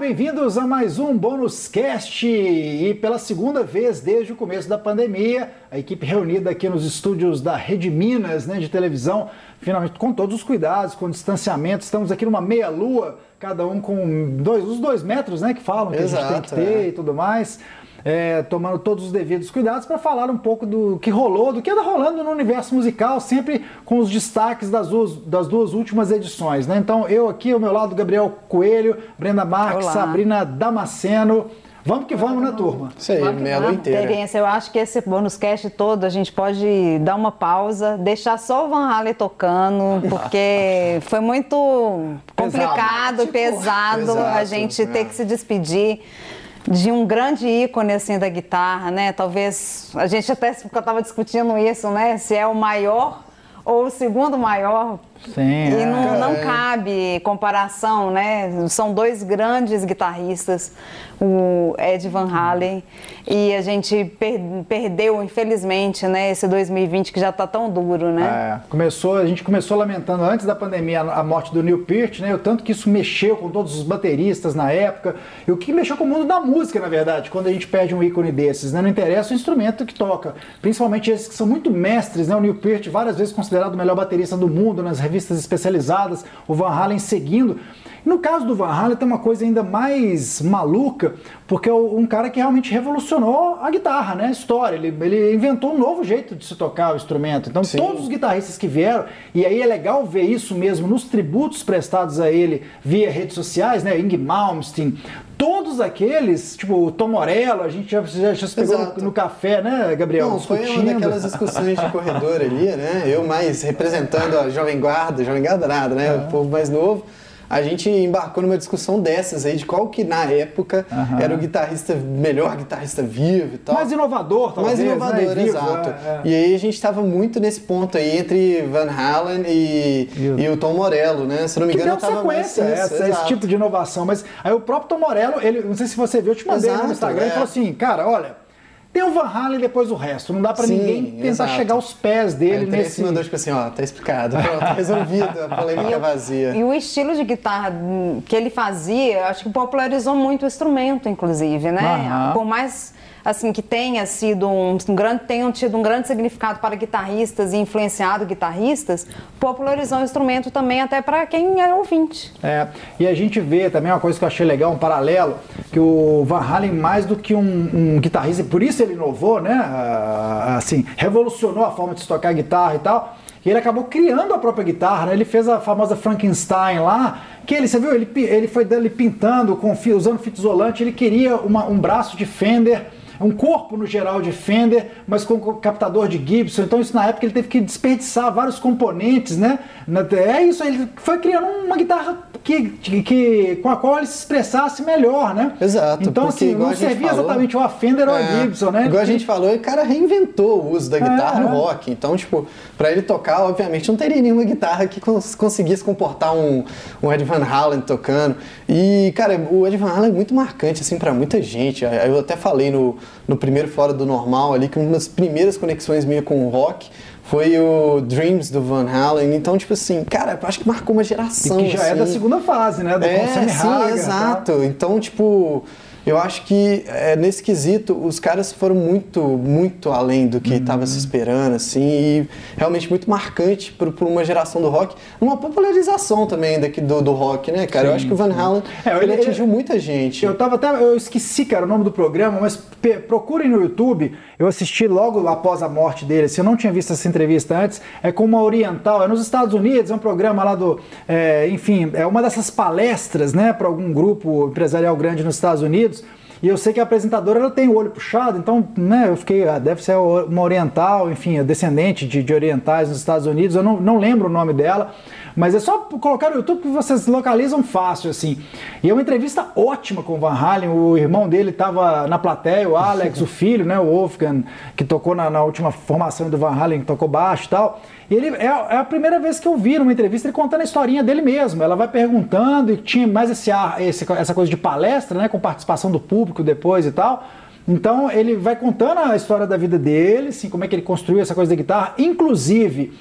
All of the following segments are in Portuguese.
bem-vindos a mais um Bônus Cast. E pela segunda vez desde o começo da pandemia, a equipe reunida aqui nos estúdios da Rede Minas né, de televisão, finalmente com todos os cuidados, com distanciamento. Estamos aqui numa meia-lua, cada um com dois, os dois metros né, que falam que Exato, a gente tem que ter é. e tudo mais é, tomando todos os devidos cuidados para falar um pouco do que rolou, do que anda rolando no universo musical, sempre com os destaques das duas, das duas últimas edições. Né? Então, eu aqui, ao meu lado, Gabriel Coelho, Brenda Marques, Olá. Sabrina Damasceno. Vamos que vamos, né, turma? Isso aí, lua inteira. Experiência. Eu acho que esse bônus cast todo a gente pode dar uma pausa, deixar só o Van Halen tocando, porque foi muito complicado, pesado, pesado, pesado a gente é. ter que se despedir de um grande ícone assim da guitarra, né? Talvez a gente até estava discutindo isso, né? Se é o maior ou o segundo maior. Sim, e não, é. não cabe comparação, né? São dois grandes guitarristas o Ed Van Halen. E a gente per perdeu, infelizmente, né, esse 2020 que já está tão duro, né? É, começou, a gente começou lamentando antes da pandemia a morte do Neil Peart, né? O tanto que isso mexeu com todos os bateristas na época. E o que mexeu com o mundo da música, na verdade, quando a gente perde um ícone desses, né? Não interessa o instrumento que toca. Principalmente esses que são muito mestres, né? O Neil Peart, várias vezes considerado o melhor baterista do mundo nas revistas especializadas, o Van Halen seguindo. No caso do Van Halen tem uma coisa ainda mais maluca, porque é um cara que realmente revolucionou a guitarra, né? A história. Ele, ele inventou um novo jeito de se tocar o instrumento. Então Sim. todos os guitarristas que vieram, e aí é legal ver isso mesmo nos tributos prestados a ele via redes sociais, né? Ing Malmsteen, todos aqueles, tipo o Tom Morello, a gente já, já, já se pegou no, no, café, né, Gabriel? Não, discutindo. foi uma daquelas discussões de corredor ali, né? Eu mais representando a Jovem Guarda, Jovem Guarda nada, né? O povo mais novo a gente embarcou numa discussão dessas aí, de qual que na época uhum. era o guitarrista, melhor guitarrista vivo e tal. Mais inovador, talvez. Mais inovador, né? exato. É, é. E aí a gente estava muito nesse ponto aí entre Van Halen e, e, o Tom Morello, né? Se não me engano, que deu sequência mais... essa, esse tipo de inovação. Mas aí o próprio Tom Morello, ele, não sei se você viu, eu te mandei exato, no Instagram, é. ele falou assim, cara, olha tem o Van Halen e depois o resto. Não dá para ninguém tentar exato. chegar aos pés dele Aí, nesse... mandou tipo assim, ó, tá explicado, pronto, tá resolvido, a polêmica vazia. E o estilo de guitarra que ele fazia, acho que popularizou muito o instrumento, inclusive, né? Por mais assim que tenha sido um, um grande tenham tido um grande significado para guitarristas e influenciado guitarristas, popularizou o instrumento também até para quem é ouvinte. É, e a gente vê também uma coisa que eu achei legal, um paralelo, que o Van Halen mais do que um, um guitarrista, por isso ele inovou, né? Assim, revolucionou a forma de se tocar guitarra e tal. E ele acabou criando a própria guitarra, né? Ele fez a famosa Frankenstein lá, que ele, você viu, ele, ele foi dele pintando, com, usando fita isolante, ele queria uma, um braço de Fender é um corpo no geral de Fender, mas com captador de Gibson. Então isso na época ele teve que desperdiçar vários componentes, né? É isso, ele foi criando uma guitarra que, que, com a qual ele se expressasse melhor, né? Exato. Então assim, não servia falou, exatamente o Fender ou a é, Gibson, né? Igual a gente falou, o cara reinventou o uso da guitarra é, no rock. Então, tipo, para ele tocar, obviamente, não teria nenhuma guitarra que cons conseguisse comportar um, um Ed Van Halen tocando. E, cara, o Ed Van Halen é muito marcante, assim, para muita gente. Eu até falei no, no primeiro Fora do Normal ali, que uma das primeiras conexões minha com o rock foi o Dreams do Van Halen. Então, tipo assim, cara, eu acho que marcou uma geração. E que já assim. é da assim. segunda fase, né? Do é, sim, exato. Tá? Então, tipo, eu acho que é, nesse quesito os caras foram muito, muito além do que estava uhum. se esperando, assim, e realmente muito marcante para uma geração do rock, uma popularização também daqui do, do rock, né, cara? Sim, eu acho que o Van Halen é, ele, ele, atingiu muita gente. Eu tava até, eu esqueci, cara, o nome do programa, mas procurem no YouTube. Eu assisti logo após a morte dele, se eu não tinha visto essa entrevista antes, é com uma oriental, é nos Estados Unidos, é um programa lá do, é, enfim, é uma dessas palestras, né, para algum grupo empresarial grande nos Estados Unidos. E eu sei que a apresentadora ela tem o olho puxado, então né, eu fiquei, ah, deve ser uma oriental, enfim, descendente de, de orientais nos Estados Unidos, eu não, não lembro o nome dela, mas é só colocar no YouTube que vocês localizam fácil, assim. E é uma entrevista ótima com o Van Halen, o irmão dele estava na plateia, o Alex, o filho, né, o Wolfgang, que tocou na, na última formação do Van Halen, que tocou baixo e tal. E ele é, é, a primeira vez que eu vi numa entrevista ele contando a historinha dele mesmo. Ela vai perguntando e tinha mais esse, esse, essa coisa de palestra, né, com participação do público depois e tal. Então ele vai contando a história da vida dele, assim, como é que ele construiu essa coisa da guitarra. Inclusive,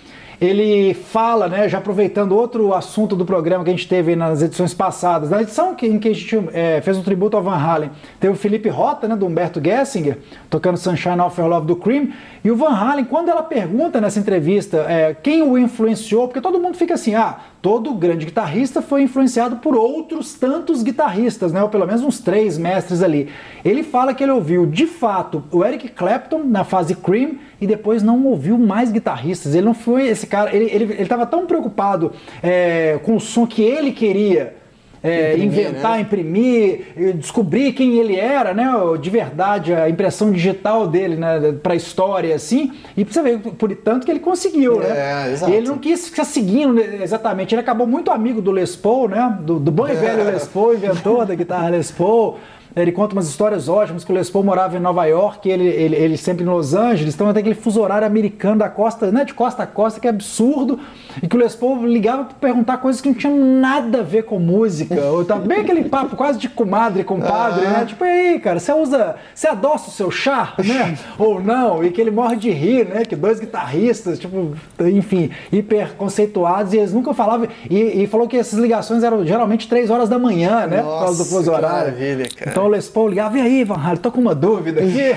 ele fala, né, já aproveitando outro assunto do programa que a gente teve nas edições passadas, na edição em que a gente é, fez um tributo ao Van Halen, teve o Felipe Rota, né, do Humberto Gessinger, tocando Sunshine of Your Love do Cream, e o Van Halen, quando ela pergunta nessa entrevista é, quem o influenciou, porque todo mundo fica assim, ah, todo grande guitarrista foi influenciado por outros tantos guitarristas, né, ou pelo menos uns três mestres ali. Ele fala que ele ouviu, de fato, o Eric Clapton na fase Cream, e depois não ouviu mais guitarristas. Ele não foi esse cara, ele estava tão preocupado é, com o som que ele queria. É, imprimir, inventar, né? imprimir, descobrir quem ele era, né? De verdade, a impressão digital dele, né? Para a história, assim. E você ver, por tanto que ele conseguiu, né? É, exato. Ele não quis ficar seguindo né, exatamente. Ele acabou muito amigo do Les Paul, né? Do, do bom e velho Les Paul, inventor da guitarra Les Paul. Ele conta umas histórias ótimas que o Les Paul morava em Nova York, ele, ele, ele sempre em Los Angeles, então tem aquele fuso horário americano da costa, né, de costa a costa, que é absurdo, e que o Les Paul ligava para perguntar coisas que não tinham nada a ver com música, ou tá bem aquele papo quase de comadre, compadre, né? Tipo, e aí, cara, você usa, você adoça o seu chá, né? ou não? E que ele morre de rir, né? Que dois guitarristas, tipo, enfim, hiper conceituados, e eles nunca falavam, e, e falou que essas ligações eram geralmente três horas da manhã, né? Nossa, por causa do fuso horário. Maravilha, cara. Então o Les Paul ligava, e aí, Van Halen, tô com uma dúvida aqui.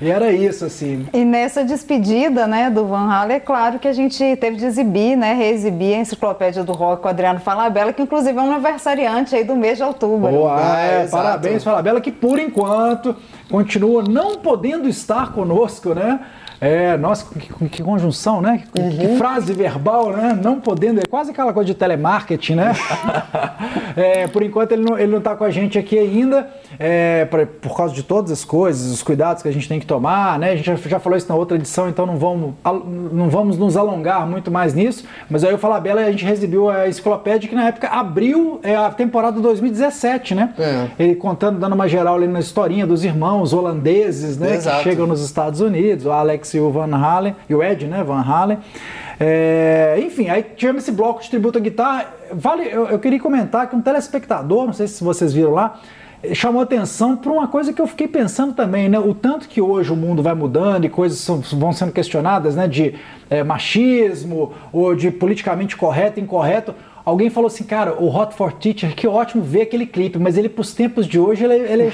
e era isso, assim. E nessa despedida, né, do Van Halen, é claro que a gente teve de exibir, né, reexibir a enciclopédia do rock com o Adriano Falabella, que inclusive é um aniversariante aí do mês de outubro. Boa, ah, é, parabéns, Falabella, que por enquanto continua não podendo estar conosco, né? É, nossa, que, que conjunção, né? Que, uhum. que, frase verbal, né? Não podendo, é quase aquela coisa de telemarketing, né? é, por enquanto ele não, ele não tá com a gente aqui ainda, é, pra, por causa de todas as coisas, os cuidados que a gente tem que tomar, né? A gente já, já falou isso na outra edição, então não vamos, não vamos nos alongar muito mais nisso, mas aí eu falar Bela, a gente recebeu a enciclopédia que na época abriu é, a temporada 2017, né? É. Ele contando, dando uma geral ali na historinha dos irmãos holandeses, né? Exato. Que chegam nos Estados Unidos, o Alex e o Van Halen, e o Ed, né, Van Halen. É, enfim, aí tivemos esse bloco de tributo à guitarra. Vale, eu, eu, queria comentar que um telespectador, não sei se vocês viram lá, chamou atenção para uma coisa que eu fiquei pensando também, né? O tanto que hoje o mundo vai mudando e coisas são, vão sendo questionadas, né? De é, machismo ou de politicamente correto incorreto. Alguém falou assim, cara, o Hot for Teacher, que ótimo ver aquele clipe, mas ele, pros tempos de hoje, ele, ele,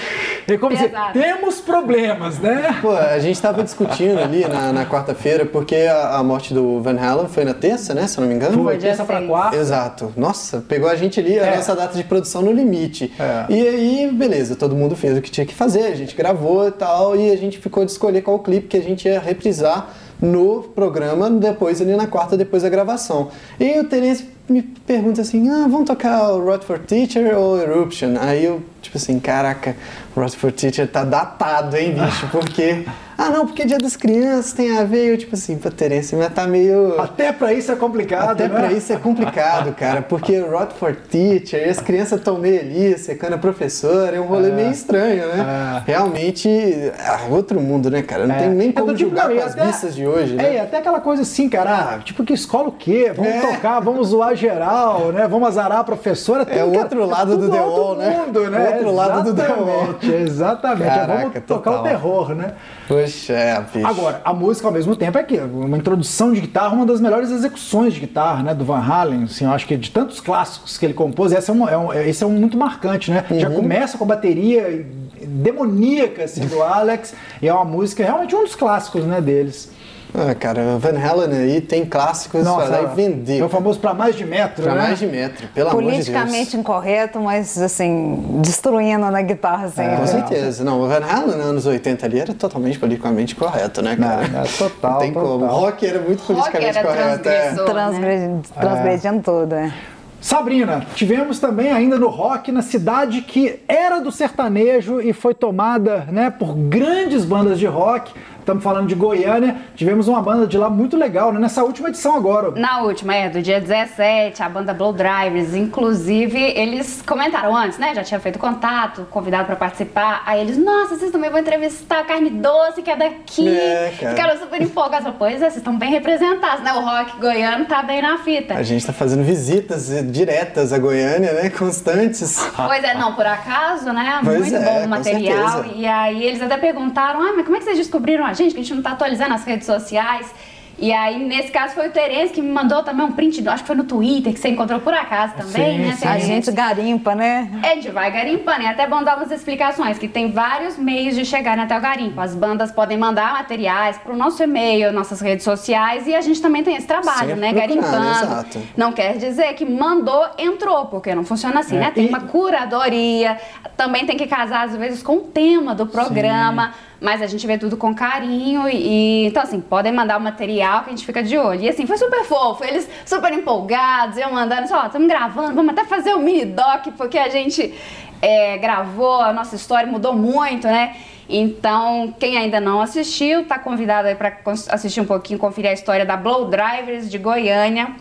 ele como dizer, temos problemas, né? Pô, a gente estava discutindo ali na, na quarta-feira, porque a, a, morte do Van Halen foi na terça, né? Se eu não me engano. Foi, terça para quarta. Exato. Nossa, pegou a gente ali, a é. nossa data de produção no limite. É. E aí, beleza, todo mundo fez o que tinha que fazer, a gente gravou e tal, e a gente ficou de escolher qual clipe que a gente ia reprisar no programa, depois ali na quarta, depois da gravação. E o Terence me pergunta assim, ah, vamos tocar o for Teacher ou Eruption? Aí eu, tipo assim, caraca, Rod for Teacher tá datado, hein, bicho, porque... Ah, não, porque Dia das Crianças tem a ver. Eu, tipo assim, pô, Terence, mas tá meio. Até pra isso é complicado. Até né? pra isso é complicado, cara. Porque Rod for Teacher, as crianças estão meio ali, secando a professora, é um rolê é. meio estranho, né? É. Realmente, é outro mundo, né, cara? Não é. tem nem é como tipo, julgar com as até, de hoje, né? É, até aquela coisa assim, cara, ah, tipo, que escola o quê? Vamos é. tocar, vamos zoar geral, né? Vamos azarar a professora. Tem é o outro é lado do The Wall, né? Mundo, né? O outro lado do The Wall. Exatamente, Caraca, vamos tocar total. o terror, né? Poxa, é. Agora, a música ao mesmo tempo é que uma introdução de guitarra, uma das melhores execuções de guitarra, né, do Van Halen, assim, eu acho que de tantos clássicos que ele compôs, esse é um, é um, esse é um muito marcante, né? Uhum. Já começa com a bateria demoníaca assim, do Alex, e é uma música realmente um dos clássicos, né, deles. Ah, cara, Van Halen aí tem clássicos Nossa, para vender. É o famoso para mais de metro, pra né? mais de metro, pelo amor de Deus. Politicamente incorreto, mas assim, destruindo na guitarra assim. É, com certeza. Não, o Van Halen nos anos 80 ali era totalmente politicamente correto, né, cara? Não, é, total, Não tem total. como. O rock era muito politicamente rock era correto. É. Transgredindo, transgredindo é. tudo, é. Sabrina, tivemos também ainda no rock na cidade que era do sertanejo e foi tomada né, por grandes bandas de rock. Estamos falando de Goiânia. Tivemos uma banda de lá muito legal, né? Nessa última edição agora. Na última, é, do dia 17, a banda Blow Drivers. Inclusive, eles comentaram antes, né? Já tinha feito contato, convidado para participar. Aí eles, nossa, vocês também vão entrevistar a Carne Doce, que é daqui. É, Ficaram super empolgados. Pois é, vocês estão bem representados, né? O rock goiano tá bem na fita. A gente tá fazendo visitas diretas a Goiânia, né? Constantes. Pois é, não, por acaso, né? Pois muito é, bom o material. E aí eles até perguntaram, ah, mas como é que vocês descobriram a gente, que a gente não está atualizando as redes sociais. E aí, nesse caso, foi o Terence que me mandou também um print, acho que foi no Twitter, que você encontrou por acaso também, sim, né? Sim. A gente garimpa, né? É, a gente vai garimpando. É até bom dar umas explicações, que tem vários meios de chegar até o garimpo. As bandas podem mandar materiais para o nosso e-mail, nossas redes sociais, e a gente também tem esse trabalho, Sempre né? Garimpando. Exato. Não quer dizer que mandou, entrou, porque não funciona assim, é. né? Tem e... uma curadoria, também tem que casar, às vezes, com o tema do programa. Sim mas a gente vê tudo com carinho e, então assim, podem mandar o material que a gente fica de olho. E assim, foi super fofo, eles super empolgados, eu mandando, só, estamos gravando, vamos até fazer um mini doc, porque a gente é, gravou, a nossa história mudou muito, né? Então, quem ainda não assistiu, tá convidado aí para assistir um pouquinho, conferir a história da Blow Drivers de Goiânia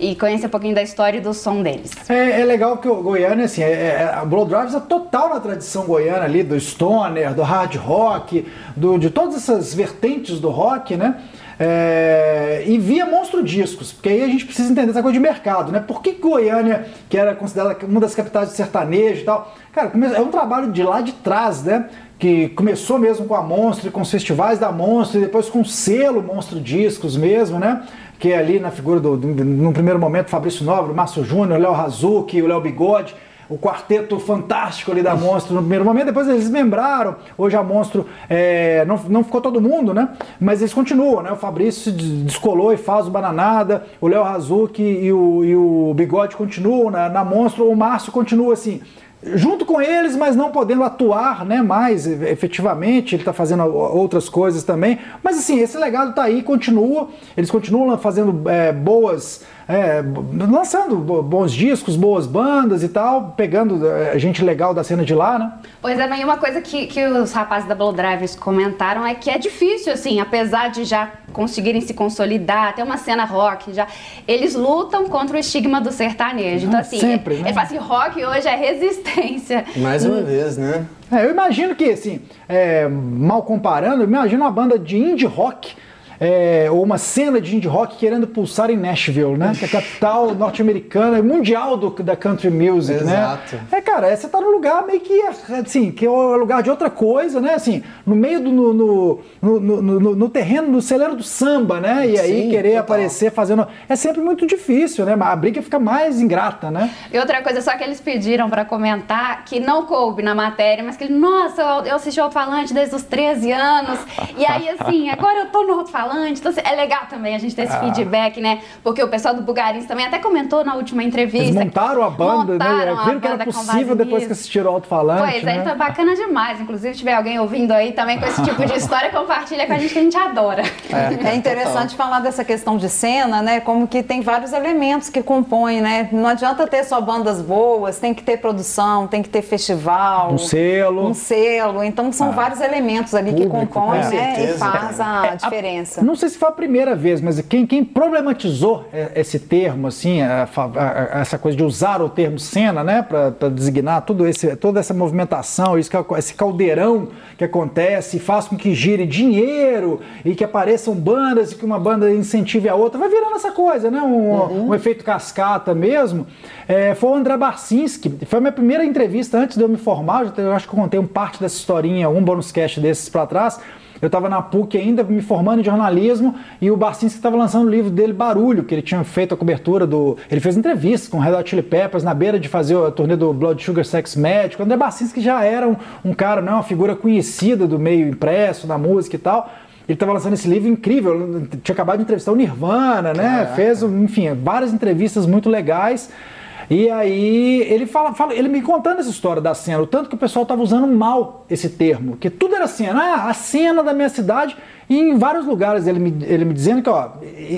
e conhecer um pouquinho da história e do som deles. É, é legal que o Goiânia, assim, é, é, a Blow Drivers é total na tradição goiana ali, do stoner, do hard rock, do, de todas essas vertentes do rock, né? É, e via Monstro Discos, porque aí a gente precisa entender essa coisa de mercado, né? Por que Goiânia, que era considerada uma das capitais de sertanejo e tal, cara, é um trabalho de lá de trás, né? Que começou mesmo com a Monstro, com os festivais da Monstro, e depois com o selo Monstro Discos mesmo, né? Que é ali na figura do, no primeiro momento, Fabrício Nobre, Márcio Júnior, Léo Razuki, o Léo Bigode, o quarteto fantástico ali da Monstro no primeiro momento, depois eles membraram, hoje a Monstro é, não, não ficou todo mundo, né? Mas eles continuam, né? O Fabrício se descolou e faz o Bananada, o Léo Razuki e o, e o Bigode continuam na, na Monstro, o Márcio continua assim, junto com eles, mas não podendo atuar né, mais efetivamente, ele está fazendo outras coisas também. Mas assim, esse legado está aí, continua, eles continuam fazendo é, boas é, lançando bons discos, boas bandas e tal, pegando é, gente legal da cena de lá, né? Pois é, mas uma coisa que, que os rapazes da Blow Drivers comentaram é que é difícil, assim, apesar de já conseguirem se consolidar, ter uma cena rock, já eles lutam contra o estigma do sertanejo. Então, assim, Sempre, né? ele fala assim, rock hoje é resistência. Mais uma vez, né? É, eu imagino que, assim, é, mal comparando, eu imagino uma banda de indie rock é, ou uma cena de indie rock querendo pulsar em Nashville, né? Que é a capital norte-americana, mundial do, da country music, né? Exato. né? É, cara, você tá num lugar meio que, assim, que é o lugar de outra coisa, né? Assim, no meio do, no, no, no, no, no terreno, no celeiro do samba, né? E aí Sim, querer total. aparecer fazendo... É sempre muito difícil, né? A briga fica mais ingrata, né? E outra coisa, só que eles pediram para comentar que não coube na matéria, mas que ele, nossa, eu assisti o Alto-Falante desde os 13 anos, e aí, assim, agora eu tô no Alto-Falante, falante. Então, é legal também a gente ter esse ah. feedback, né? Porque o pessoal do Bugarins também até comentou na última entrevista. Eles montaram a banda, né? montaram né? Viram que era possível depois que assistiram o alto-falante. Pois é, né? então é bacana demais. Inclusive, se tiver alguém ouvindo aí também com esse tipo de história, compartilha com a gente que a gente adora. É, é interessante Total. falar dessa questão de cena, né? Como que tem vários elementos que compõem, né? Não adianta ter só bandas boas, tem que ter produção, tem que ter festival. Um selo. Um selo. Então são ah. vários elementos ali Público, que compõem, né? E faz a é, não sei se foi a primeira vez, mas quem, quem problematizou esse termo, assim, a, a, a, essa coisa de usar o termo cena, né, para designar tudo esse, toda essa movimentação, isso, esse caldeirão que acontece, faz com que gire dinheiro e que apareçam bandas e que uma banda incentive a outra, vai virando essa coisa, né, um, uhum. um efeito cascata mesmo. É, foi o André Barcinski, foi a minha primeira entrevista antes de eu me formar, eu acho que eu contei um parte dessa historinha, um bônus cast desses para trás. Eu estava na PUC ainda, me formando em jornalismo, e o Barcinski estava lançando o livro dele, Barulho, que ele tinha feito a cobertura do. Ele fez entrevistas com Red Hot Chili Peppers na beira de fazer a turnê do Blood Sugar Sex Magic. O André Barcinski já era um, um cara, né, uma figura conhecida do meio impresso, da música e tal. Ele estava lançando esse livro incrível, tinha acabado de entrevistar o Nirvana, né? Caraca. Fez, enfim, várias entrevistas muito legais. E aí ele fala, fala, ele me contando essa história da cena, o tanto que o pessoal estava usando mal esse termo, que tudo era cena, ah, a cena da minha cidade, e em vários lugares ele me, ele me dizendo que, ó,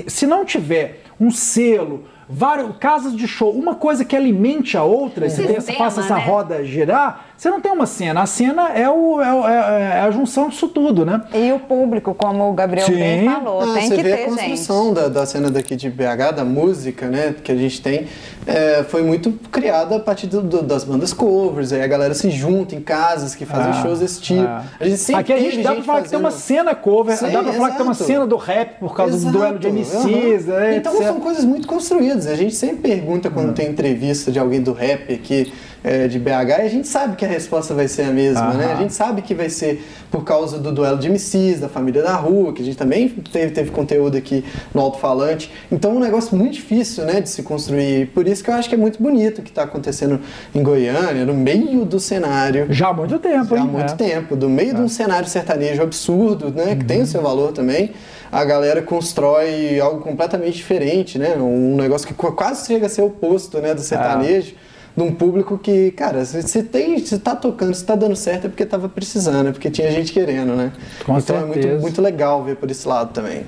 se não tiver um selo, várias casas de show, uma coisa que alimente a outra, é. se faça essa né? roda girar, você não tem uma cena. A cena é, o, é, é, é a junção disso tudo, né? E o público, como o Gabriel Sim. bem falou, ah, tem que ter, a construção da, da, cena daqui de BH, da música, né, que a gente tem, é, foi muito criada a partir do, do, das bandas covers, aí a galera se junta em casas que fazem ah, shows desse tipo. Ah. A gente sempre Aqui a gente dá pra falar fazendo... que tem uma cena cover, Sim, dá pra falar que tem uma cena do rap por causa exato, do duelo de MCs, uhum. Então etc. são coisas muito construídas. A gente sempre pergunta quando uhum. tem entrevista de alguém do rap aqui é, de BH e a gente sabe que a resposta vai ser a mesma, uhum. né? A gente sabe que vai ser por causa do duelo de MCs, da família da rua, que a gente também teve, teve conteúdo aqui no alto-falante. Então é um negócio muito difícil, né, de se construir. Por isso que eu acho que é muito bonito o que está acontecendo em Goiânia, no meio do cenário. Já há muito tempo, Já há muito é. tempo. Do meio é. de um cenário sertanejo absurdo, né, uhum. que tem o seu valor também a galera constrói algo completamente diferente, né? Um negócio que quase chega a ser oposto, né, do sertanejo. É de um público que, cara, se tem, se tá tocando, se tá dando certo é porque tava precisando, é porque tinha gente querendo, né? Com então certeza. é muito, muito legal ver por esse lado também.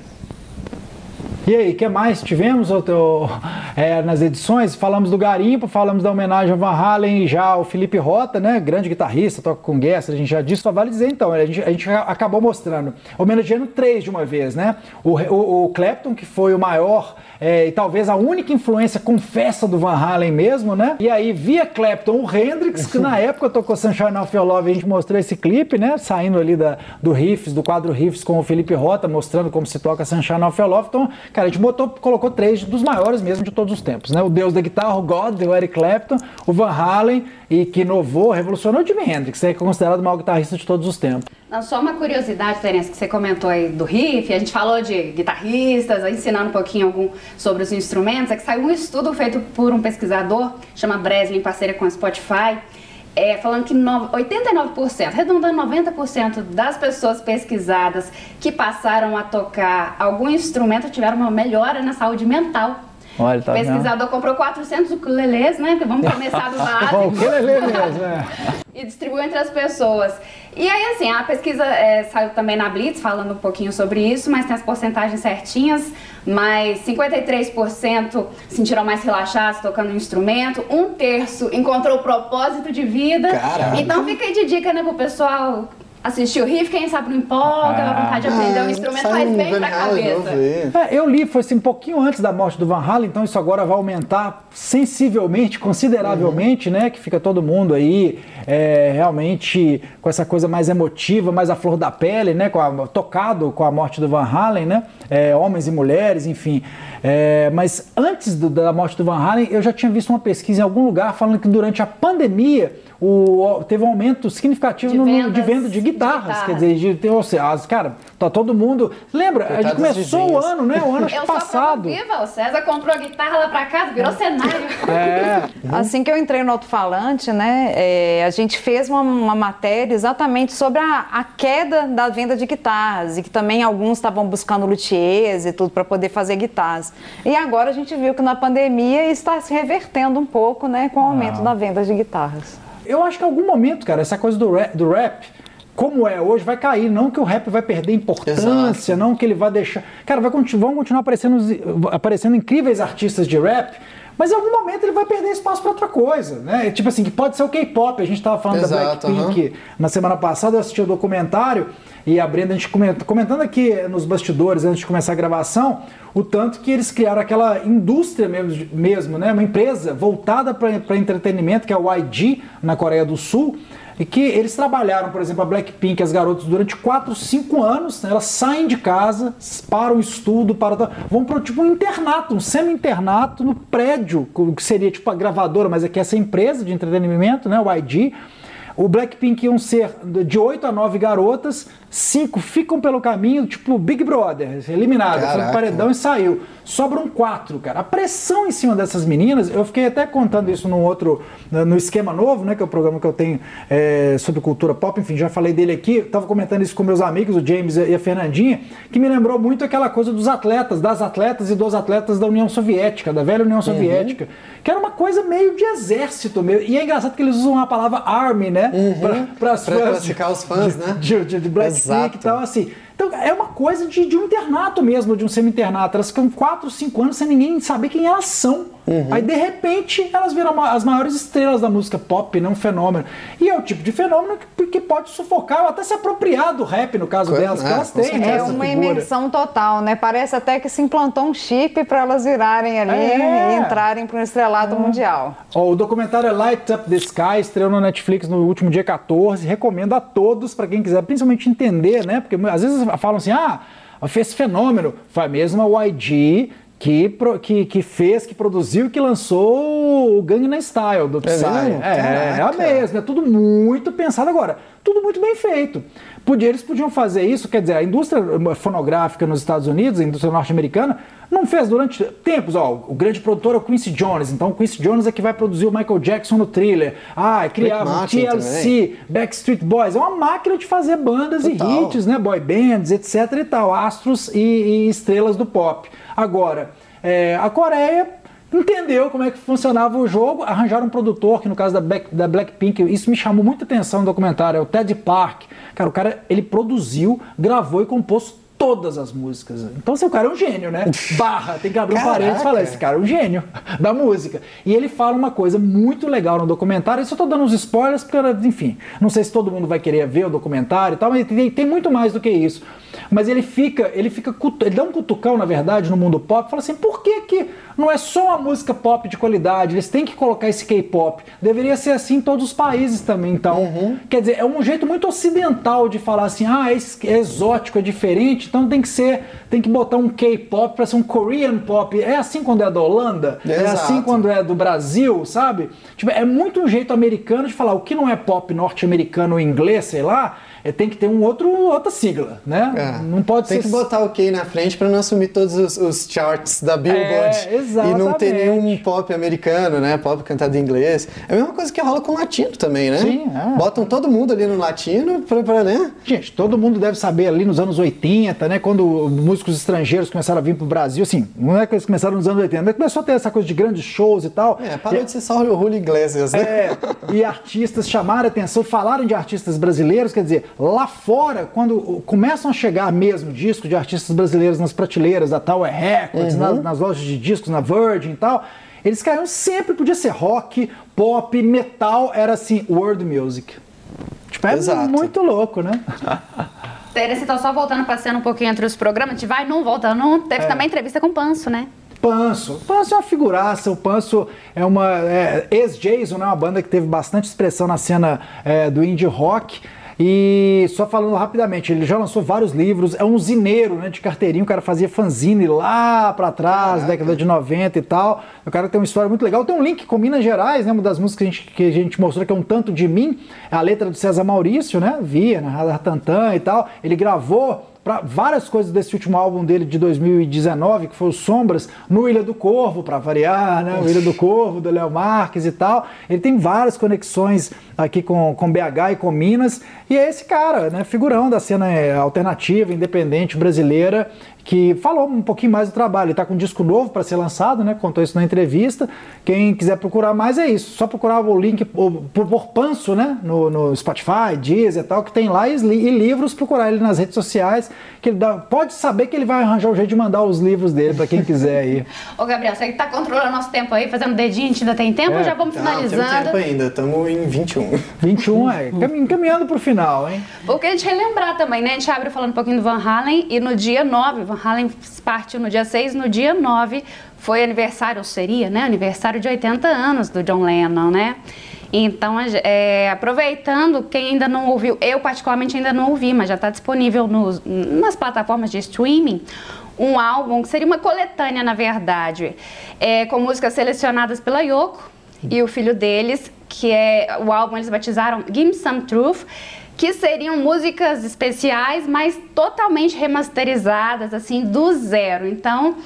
E aí, o que mais tivemos outro, é, nas edições? Falamos do Garimpo, falamos da homenagem ao Van Halen e já o Felipe Rota, né? Grande guitarrista, toca com Gessler, a gente já disse, só vale dizer então, a gente, a gente acabou mostrando, homenageando três de uma vez, né? O, o, o Clapton, que foi o maior é, e talvez a única influência confessa do Van Halen mesmo, né? E aí, via Clapton, o Hendrix, que na época tocou Sunshine of Your Love, a gente mostrou esse clipe, né? Saindo ali da, do Riffs, do quadro Riffs com o Felipe Rota, mostrando como se toca Sunshine of Your Love. Então, cara, a gente botou, colocou três dos maiores mesmo de todos os tempos, né? O deus da guitarra, o God, o Eric Clapton, o Van Halen, e que inovou, revolucionou o Jimi Hendrix, é considerado o maior guitarrista de todos os tempos. Não, só uma curiosidade, Terence, que você comentou aí do riff, a gente falou de guitarristas, ensinando um pouquinho algum sobre os instrumentos, é que saiu um estudo feito por um pesquisador, chama Breslin, em parceria com a Spotify, é, falando que 89%, arredondando 90% das pessoas pesquisadas que passaram a tocar algum instrumento tiveram uma melhora na saúde mental Olha, tá o pesquisador vendo? comprou 400 ukuleles, né? Porque vamos começar do básico. o ukulele mesmo, é. E distribuiu entre as pessoas. E aí, assim, a pesquisa é, saiu também na Blitz, falando um pouquinho sobre isso, mas tem as porcentagens certinhas. Mas 53% sentiram mais relaxados tocando um instrumento. Um terço encontrou o propósito de vida. Caramba. Então fica aí de dica, né, pro pessoal assistir o riff, quem sabe não empolga, ah. a vontade de aprender um instrumento faz bem pra cabeça. É, eu li, foi assim, um pouquinho antes da morte do Van Halen, então isso agora vai aumentar sensivelmente, consideravelmente, uhum. né? Que fica todo mundo aí é, realmente com essa coisa mais emotiva, mais à flor da pele, né? Com a, tocado com a morte do Van Halen, né? É, homens e mulheres, enfim. É, mas antes do, da morte do Van Halen, eu já tinha visto uma pesquisa em algum lugar falando que durante a pandemia o, teve um aumento significativo de, no, vendas, de venda de guitarras. De guitarras. Quer dizer, de, ou seja, cara, tá todo mundo. Lembra? a gente começou o ano, né? O ano eu passado. Viva, o César comprou a guitarra lá pra casa, virou cenário. É. Assim que eu entrei no alto-falante, né? É, a gente fez uma, uma, matéria exatamente sobre a, a, queda da venda de guitarras e que também alguns estavam buscando luthiers e tudo para poder fazer guitarras. E agora a gente viu que na pandemia está se revertendo um pouco, né? Com o aumento ah. da venda de guitarras. Eu acho que em algum momento, cara, essa coisa do rap, do rap como é hoje, vai cair. Não que o rap vai perder importância, Exato. não que ele vai deixar. Cara, vai vão continuar aparecendo, aparecendo incríveis artistas de rap, mas em algum momento ele vai perder espaço para outra coisa, né? Tipo assim, que pode ser o K-pop. A gente estava falando Exato, da Blackpink uhum. na semana passada, eu assisti o documentário e a Brenda, a gente comentando aqui nos bastidores, antes de começar a gravação, o tanto que eles criaram aquela indústria mesmo, mesmo né? Uma empresa voltada para entretenimento, que é o YG, na Coreia do Sul, e que eles trabalharam, por exemplo, a Blackpink, as garotas, durante 4, 5 anos, né, elas saem de casa, para o estudo, para vão para tipo um internato, um semi-internato no prédio, que seria tipo a gravadora, mas aqui é essa empresa de entretenimento, né, o YG, o Blackpink iam ser de 8 a 9 garotas, cinco ficam pelo caminho, tipo Big Brother, eliminado, foi paredão e saiu. Sobram quatro, cara. A pressão em cima dessas meninas, eu fiquei até contando isso no outro, no Esquema Novo, né, que é o programa que eu tenho é, sobre cultura pop, enfim, já falei dele aqui, tava comentando isso com meus amigos, o James e a Fernandinha, que me lembrou muito aquela coisa dos atletas, das atletas e dos atletas da União Soviética, da velha União uhum. Soviética, uhum. que era uma coisa meio de exército mesmo. E é engraçado que eles usam a palavra army, né, uhum. para classificar os fãs, de, né? De, de, de Black Exato. e tal, assim. Então é uma coisa de, de um internato mesmo, de um semi-internato. Elas ficam 4, 5 anos sem ninguém saber quem elas são. Uhum. Aí de repente elas viram as maiores estrelas da música pop, né? um fenômeno. E é o tipo de fenômeno que, que pode sufocar ou até se apropriar do rap, no caso delas, que elas têm, né? É uma figura. imersão total, né? Parece até que se implantou um chip para elas virarem ali é. e entrarem para um estrelato mundial. Ó, o documentário é Light Up the Sky, estreou no Netflix no último dia 14. Recomendo a todos, para quem quiser, principalmente entender, né? Porque às vezes falam assim, ah, fez fenômeno. Foi a mesma YG que, que, que fez, que produziu, que lançou o Gangnam Style do Psy. É, é, é, a mesma, é tudo muito pensado agora, tudo muito bem feito. Podia, eles podiam fazer isso, quer dizer, a indústria fonográfica nos Estados Unidos, a indústria norte-americana, não fez durante tempos, ó, o grande produtor é o Quincy Jones, então o Quincy Jones é que vai produzir o Michael Jackson no thriller. Ah, criava o TLC, também. Backstreet Boys, é uma máquina de fazer bandas Total. e hits, né, boy bands, etc e tal, astros e, e estrelas do pop. Agora, é, a Coreia entendeu como é que funcionava o jogo, arranjaram um produtor, que no caso da, Black, da Blackpink, isso me chamou muita atenção no documentário, é o Ted Park. Cara, o cara, ele produziu, gravou e compôs todas as músicas. Então, o cara é um gênio, né? Barra, tem que abrir Caraca. um parênteses e falar, esse cara é um gênio da música. E ele fala uma coisa muito legal no documentário, isso eu tô dando uns spoilers, porque, enfim, não sei se todo mundo vai querer ver o documentário e tal, mas tem, tem muito mais do que isso. Mas ele fica, ele fica, ele dá um cutucão, na verdade, no mundo pop, fala assim, por que que não é só uma música pop de qualidade, eles têm que colocar esse K-pop. Deveria ser assim em todos os países também, então. Uhum. Quer dizer, é um jeito muito ocidental de falar assim, ah, é, é exótico, é diferente, então tem que ser, tem que botar um K-pop para ser um Korean pop. É assim quando é da Holanda, Exato. é assim quando é do Brasil, sabe? Tipo, é muito um jeito americano de falar o que não é pop norte-americano ou inglês, sei lá, é, tem que ter um outro, outra sigla, né? É. Não pode tem ser... que botar o K na frente para não assumir todos os, os, charts da Billboard é, e não ter nenhum pop americano, né? Pop cantado em inglês. É a mesma coisa que rola com o latino também, né? Sim, é. Botam todo mundo ali no latino para, pra, né? Gente, todo mundo deve saber ali nos anos 80, né? Quando músicos estrangeiros começaram a vir pro Brasil, assim, não é que eles começaram nos anos 80, mas começou a ter essa coisa de grandes shows e tal. É, parou e, de ser só o Julio Iglesias, né? É, e artistas chamaram a atenção, falaram de artistas brasileiros, quer dizer, Lá fora, quando começam a chegar mesmo discos de artistas brasileiros nas prateleiras da Tower Records, uhum. nas, nas, lojas de discos, na Virgin e tal, eles caíam sempre, podia ser rock, pop, metal, era assim, world music. Tipo, é Exato. muito louco, né? Terence, então só voltando, passeando um pouquinho entre os programas, a gente vai num, volta num, teve é. também entrevista com o Panso, né? Panso. Panso é uma figuraça. O Panso é uma. É, Ex-Jason, né? Uma banda que teve bastante expressão na cena é, do indie rock. E só falando rapidamente, ele já lançou vários livros, é um zineiro, né, de carteirinho, o cara fazia fanzine lá para trás, Caraca. década de 90 e tal. O cara tem uma história muito legal. Tem um link com Minas Gerais, né, uma das músicas que a gente, que a gente mostrou que é um tanto de mim, é a letra do César Maurício, né, via na Radar Tantan e tal. Ele gravou para várias coisas desse último álbum dele de 2019, que foi o Sombras, no Ilha do Corvo, para variar, né? O Ilha do Corvo, do Léo Marques e tal. Ele tem várias conexões aqui com, com BH e com Minas. E é esse cara, né? Figurão da cena alternativa, independente brasileira que falou um pouquinho mais do trabalho. Ele está com um disco novo para ser lançado, né? Contou isso na entrevista. Quem quiser procurar mais é isso. Só procurar o link por, por Panso, né? No, no, Spotify, Deezer e tal, que tem lá e, e, livros, procurar ele nas redes sociais, que ele dá, pode saber que ele vai arranjar o jeito de mandar os livros dele para quem quiser aí. Ô Gabriel, você que está controlando nosso tempo aí, fazendo dedinho, a gente ainda tem tempo é. ou já vamos finalizando? Não, tempo ainda, estamos em 21. 21, é. Caminhando para o final, hein? O que a gente relembrar também, né? A gente abre falando um pouquinho do Van Halen e no dia 9, Van Halen partiu no dia 6, no dia 9 foi aniversário, ou seria, né? Aniversário de 80 anos do John Lennon, né? Então, é, aproveitando, quem ainda não ouviu, eu particularmente ainda não ouvi, mas já está disponível nos, nas plataformas de streaming, um álbum que seria uma coletânea, na verdade, é, com músicas selecionadas pela Yoko e o filho deles, que é o álbum eles batizaram Give Me Some Truth que seriam músicas especiais, mas totalmente remasterizadas, assim, do zero. Então,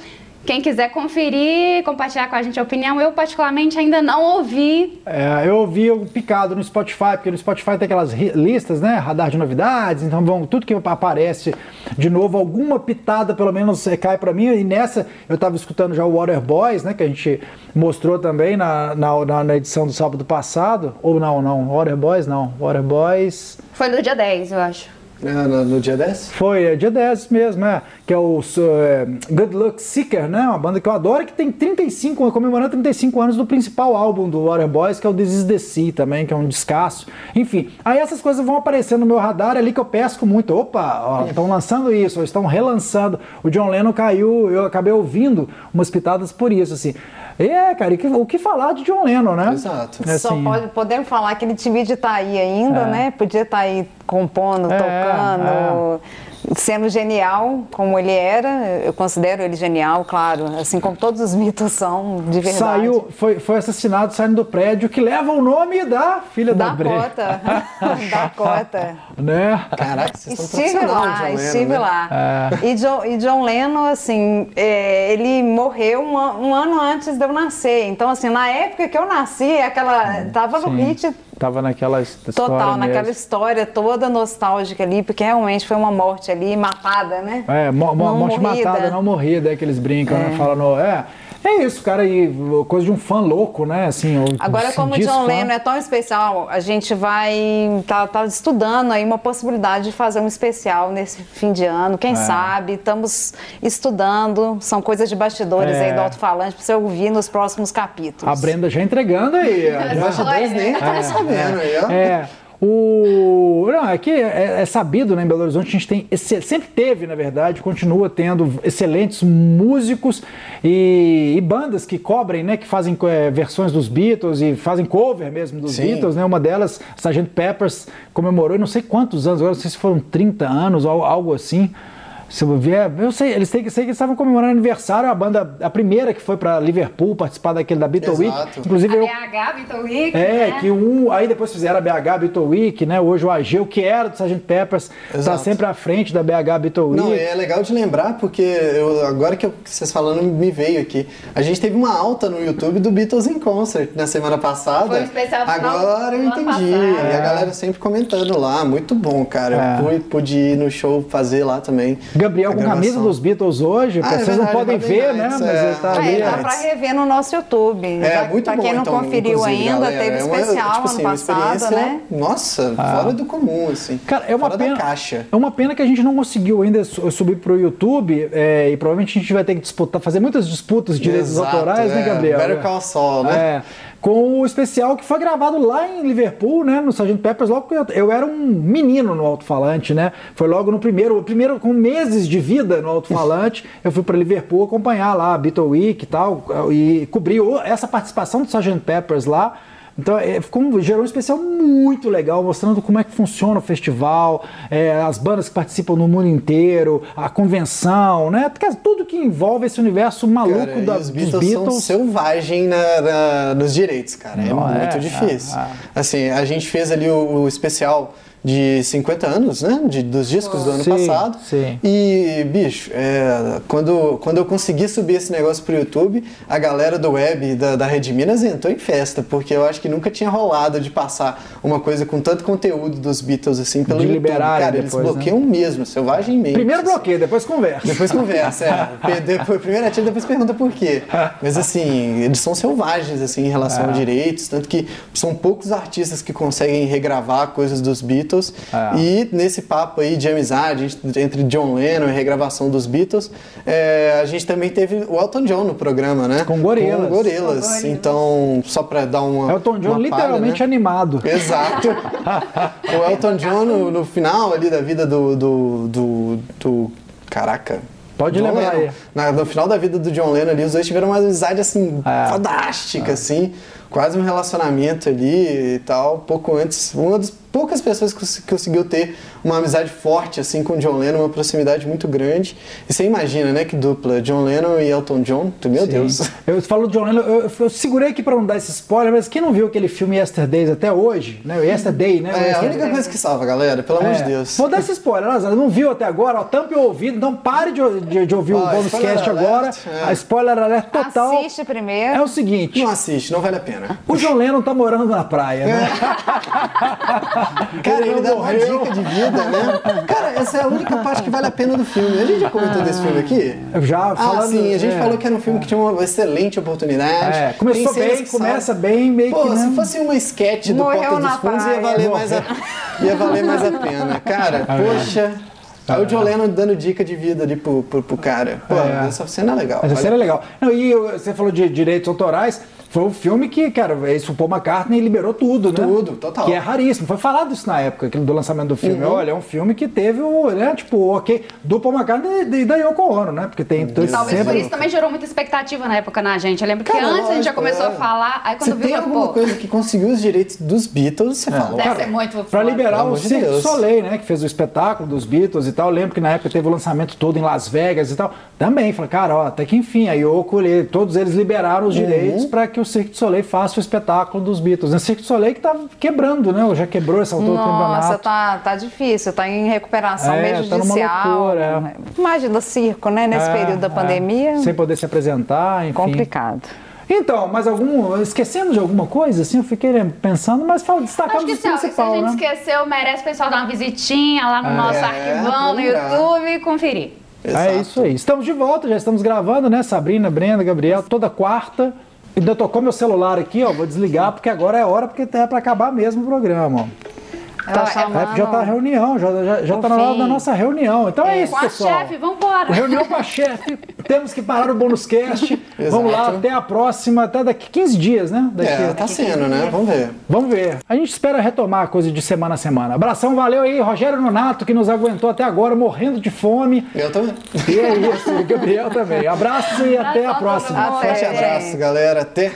quem quiser conferir, compartilhar com a gente a opinião, eu particularmente ainda não ouvi. É, eu ouvi o picado no Spotify, porque no Spotify tem aquelas listas, né? Radar de novidades, então vão, tudo que aparece de novo, alguma pitada pelo menos é, cai para mim. E nessa eu estava escutando já o Water Boys, né? Que a gente mostrou também na, na, na, edição do sábado passado. Ou não, não, Water Boys não. Water Boys. Foi no dia 10, eu acho. É, no, no, dia 10? Foi, é dia 10 mesmo, é. Que é o é, Good Luck Seeker, né? Uma banda que eu adoro que tem 35, comemorando 35 anos do principal álbum do Water Boys, que é o This Is The Sea também, que é um descasso. Enfim, aí essas coisas vão aparecendo no meu radar ali que eu pesco muito. Opa, estão lançando isso, ou estão relançando. O John Lennon caiu, eu acabei ouvindo umas pitadas por isso, assim. É, cara, o que falar de John Lennon, né? Exato. É assim, Só pode, podemos falar que ele estar tá aí ainda, é. né? Podia estar tá aí compondo, é, tocando. É. sendo genial como ele era, eu considero ele genial, claro, assim como todos os mitos são, de verdade. Saiu, foi, foi assassinado saindo do prédio que leva o nome da filha da, da Bre. Cota. da Cota. Né? Caraca, vocês estão Estive lá, John Lennon, estive né? lá. É. E, John, e John Lennon, assim, é, ele morreu um, um ano antes de eu nascer. Então, assim, na época que eu nasci, aquela. Tava no Sim. hit Tava naquela his- história total, naquela mesmo. história toda nostálgica ali, porque realmente foi uma morte ali matada, né? É, mo mo morte morrida. matada, não morrida, é que eles brincam, né? Falam, no, é, é isso, cara, e coisa de um fã louco, né? Assim, o- Agora, como o John fã. Lennon é tão especial, a gente vai tá, tá estudando aí uma possibilidade de fazer um especial nesse fim de ano. Quem sabe? Estamos estudando, são coisas de bastidores É. aí do alto-falante para você ouvir nos próximos capítulos. A Brenda já entregando aí. Bastidores nem tá sabendo aí, ó. É. O... Não, é que é, é sabido, né, em Belo Horizonte, a gente tem, sempre teve, na verdade, continua tendo excelentes músicos e, e bandas que cobrem, né, que fazem é, versões dos Beatles e fazem cover mesmo dos Sim. Beatles, né, uma delas, Sgt. Peppers, comemorou, não sei quantos anos, agora não sei se foram 30 anos ou algo assim, se eu vier, eu sei, eles têm que sei que eles estavam comemorando aniversário, a banda, a primeira que foi para Liverpool participar daquele da Beatle Week, Exato. inclusive eu, A BH, Vitor Week. é, né? que um. Aí depois fizeram a BH Beatle Week, né? Hoje o Ageu, que era do Sgt. Peppers, está sempre à frente da BH Beatle Week. Não, é legal de lembrar porque eu, agora que, eu- que vocês falando me veio aqui. A gente teve uma alta no YouTube do Beatles in Concert na semana passada. Foi um especial Agora eu entendi. E a galera sempre comentando lá, muito bom, cara. É. Eu fui, pude ir no show fazer lá também. Gabriel com camisa dos Beatles hoje, Ah, é vocês verdade, não podem ver, né? Mas é. ele tá É, ali. dá ó. pra rever no nosso YouTube. É, muito pra bom, quem não então, conferiu ainda, galera. teve É especial tipo assim, ano passado, experiência, né? Nossa, fora do comum, assim. Cara, é uma fora pena. caixa. É uma pena que a gente não conseguiu ainda su- subir pro YouTube é, e provavelmente a gente vai ter que disputar, fazer muitas disputas de direitos Exato, autorais, né, é. Gabriel? Better Call Saul, né? É. Com o especial que foi gravado lá em Liverpool, né? No Sgt. Peppers, logo que eu, era um menino no alto-falante, né? Foi logo no primeiro, primeiro com meses de vida no alto-falante, eu fui para Liverpool acompanhar lá a Beatle Week e tal, e cobri essa participação do Sgt. Peppers lá. Então, é, um- gerou um especial muito legal, mostrando como é que funciona o festival, é, as bandas que participam no mundo inteiro, a convenção, né? Dizer, Tudo que envolve esse universo maluco Cara, da, os dos Beatles, Beatles. são selvagem na- na- nos direitos, cara. É Não, muito é, difícil. é, Assim, a gente fez ali o, o especial de 50 anos, né? de- dos discos do ano Sim, passado. sim. E, bicho, é, quando, quando eu consegui subir esse negócio pro YouTube, a galera do web da, da Rede Minas entrou em festa, porque eu acho que nunca tinha rolado de passar uma coisa com tanto conteúdo dos Beatles assim pelo De YouTube. liberarem Cara, eles depois, né? bloqueiam mesmo, selvagemmente. Primeiro assim. bloqueio, depois conversa. Depois conversa, é. Depois, primeiro atira, depois pergunta por quê. Mas assim, eles são selvagens assim, em relação É. a direitos, tanto que são poucos artistas que conseguem regravar coisas dos Beatles. É. E nesse papo aí de amizade entre John Lennon e regravação dos Beatles, é, a gente também teve o Elton John no programa, né? Com Gorillaz. Com Gorillaz. Com Gorillaz. Então, só pra dar uma. Elton John uma palha, literalmente né? animado. Exato. o Elton John, no, no final ali da vida do. do, do, do- caraca. Pode John lembrar Lennon. aí. Na- no final da vida do John Lennon ali, os dois tiveram uma amizade assim, É. fantástica, assim. Quase um relacionamento ali e tal. Pouco antes. Uma das poucas pessoas que cons- conseguiu ter uma amizade forte, assim, com o John Lennon, uma proximidade muito grande. E você imagina, né, que dupla, John Lennon e Elton John. Meu Deus. Eu falo John Lennon, eu, eu segurei aqui pra não dar esse spoiler, mas quem não viu aquele filme Yesterdays até hoje, né? O Yesterday, né? É a Yesterday. única coisa que salva, galera, pelo amor É. de Deus. Vou dar esse spoiler, Lázaro. Não viu até agora? Ó, tampe o ouvido, então pare de, de- de ouvir o Ó, bônus spoiler cast alert, agora. é. A spoiler alert total. Assiste primeiro. É o seguinte: Não assiste, não vale a pena. o John Lennon tá morando na praia, né? Cara, ele dá uma dica de vida, né? Cara, essa é a única parte que vale a pena do filme. A gente já comentou desse filme aqui? Já Ah, falando. sim, a gente é. falou que era um filme que tinha uma excelente oportunidade. É, começou bem, começa bem, meio Pô, que. se né? fosse uma sketch do Morreu Porta dos Fundos, ia valer, mais a, ia valer mais a pena. Cara, poxa. Aí o John Lennon dando dica de vida ali pro, pro, pro cara. Pô, É. essa cena é legal. Mas a Vale série é legal. Não, e você falou de direitos autorais. Foi um filme que, cara, isso o Paul McCartney liberou tudo, né? Tudo, total. Que é raríssimo. Foi falado isso na época, aquilo do lançamento do filme. Uhum. Olha, é um filme que teve o, né, tipo, ok, do Paul McCartney e da Yoko Ono, né? Porque tem tem Talvez sempre... por isso também gerou muita expectativa na época na gente. Eu lembro que Cara, antes a gente já lógico, começou é. a falar, aí quando Se viu, tem alguma pô, coisa que conseguiu os direitos dos Beatles, você fala, deve cara, ser muito Pra liberar Pelo o de Cirque Deus. Soleil, né? Que fez o espetáculo dos Beatles e tal. Eu lembro que na época teve o lançamento todo em Las Vegas e tal. Também, falei, cara, ó, até que enfim, a Yoko, ele, todos eles liberaram os direitos para que o Cirque du Soleil faça o espetáculo dos Beatles. O Cirque du Soleil que tá quebrando, né? Já quebrou essa altura do campeonato. Nossa, tá, tá difícil, tá em recuperação É, meio tá numa judicial. loucura, Imagina circo, né? Nesse É, período da é. pandemia. Sem poder se apresentar, enfim. Complicado. Então, mas algum. Esquecendo de alguma coisa, assim, eu fiquei pensando, mas fala, Acho destacamos que o se, ó, se a principal, gente né? esqueceu, merece o pessoal dar uma visitinha lá no nosso É, arquivão no. YouTube e conferir. É isso aí. Estamos de volta, já estamos gravando, né? Sabrina, Brenda, Gabriel, toda quarta. Ainda tocou meu celular aqui, ó. Vou desligar porque agora é hora, porque é para acabar mesmo o programa, ó. Tá é- chamando. É, porque já tá reunião, já, já, já tá na hora da nossa reunião. Então é, isso, Com a pessoal. chefe, vambora. Reunião com a chefe. Temos que parar o bônus cast. Vamos lá, até a próxima, até daqui 15 dias, né? Daqui. É, tá sendo, né? Vamos ver. Vamos ver. A gente espera retomar a coisa de semana a semana. Abração, valeu aí, Rogério Nonato, que nos aguentou até agora, morrendo de fome. Eu também. E é isso, Gabriel também. Abraço e até a próxima. Até. Forte abraço, galera. Até.